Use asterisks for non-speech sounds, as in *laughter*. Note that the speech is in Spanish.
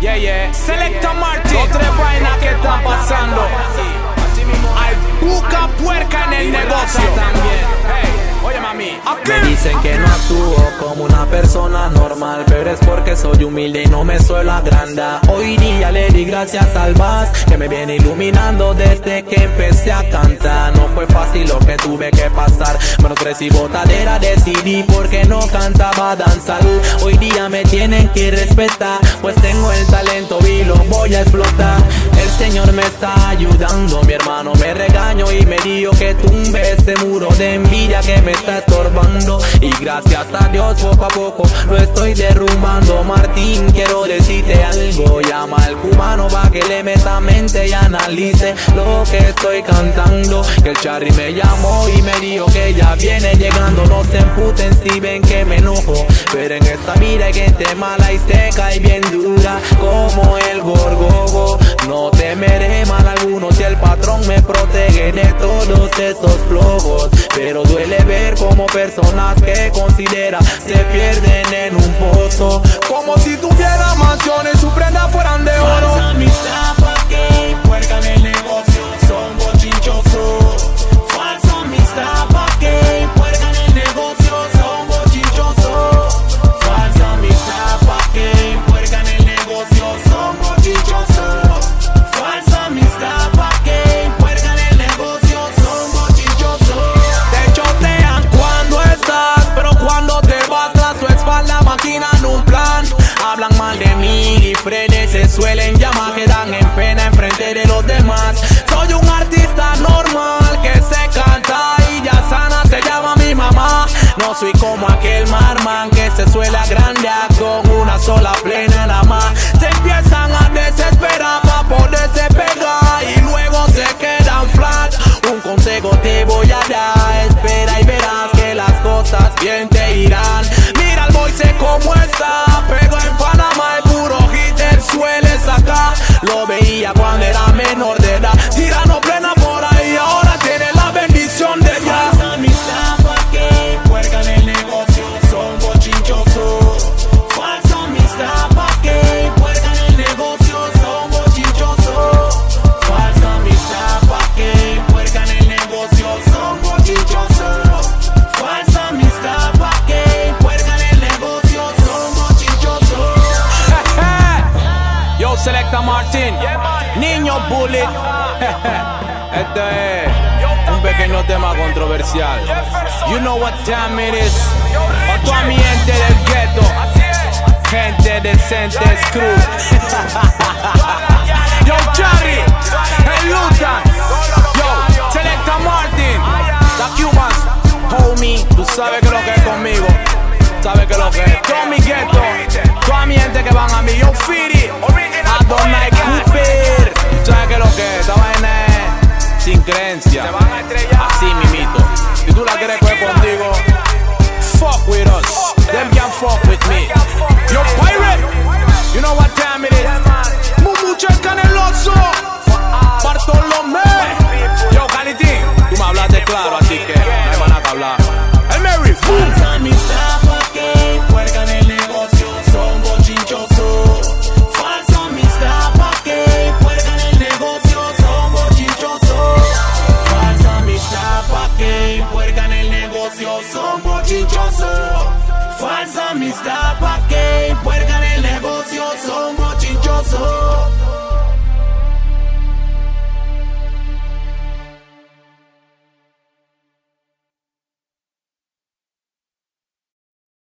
Yeah, yeah. Selecta Martin. Dos que están pasando. Hay buca puerca en el negocio. Me dicen que no actúo como una persona normal, pero es porque soy humilde y no me suelo agrandar. Hoy día le di gracias al Vaz que me viene iluminando desde que empecé a cantar. No fue fácil lo que tuve que pasar, pero crecí botadera decidí porque no cantaba danzar. Hoy día me tienen que respetar, pues tengo el talento y lo voy a explotar. El Señor me está ayudando, mi hermano me regaño y me dijo que tumbe ese muro de envidia que me está estorbando. Y gracias a Dios poco a poco lo estoy derrumbando. Martín, quiero decirte algo, llama al cubano pa' que le meta mente y analice lo que estoy cantando. Que el Charry me llamó y me dijo que ya viene llegando. No se emputen si ven que me enojo, pero en esta vida hay gente mala y seca y bien dura como el gorgogo. Esos flojos. Pero duele ver como personas que considera se pierden en un pozo. Como si tuviera mansiones, su prenda fueran de oro. Maquinan un plan. Hablan mal de mí y frenes se suelen llamar, quedan en pena enfrente de los demás. Soy un artista normal que se canta y ya sana, se llama mi mamá. No soy como aquel marman que se suele agrandar con una sola plena nada más. Se empiezan a desesperar para poderse pegar y luego se quedan flat. Un consejo te voy a dar, Selecta Martin, Niño Bullet. *laughs* Este es un pequeño tema controversial. You know what time it is. Pa' toda mi gente del ghetto, gente decente, crew. *laughs* Yo, Charlie, el Lutan. Yo, Selecta Martin, la Cubans, homie. Tú sabes que lo que es conmigo, Sabe que lo que es todo mi gueto, toda mi gente que van a mi yo firi, Adonai Cooper. Sabe que lo que es, esta vaina es sin creencia. Así mimito. Si tú la quieres coger contigo, fuck with us. Them can fuck with me. Yo Falsa amistad, pa' que puercan el negocio, somos chinchosos.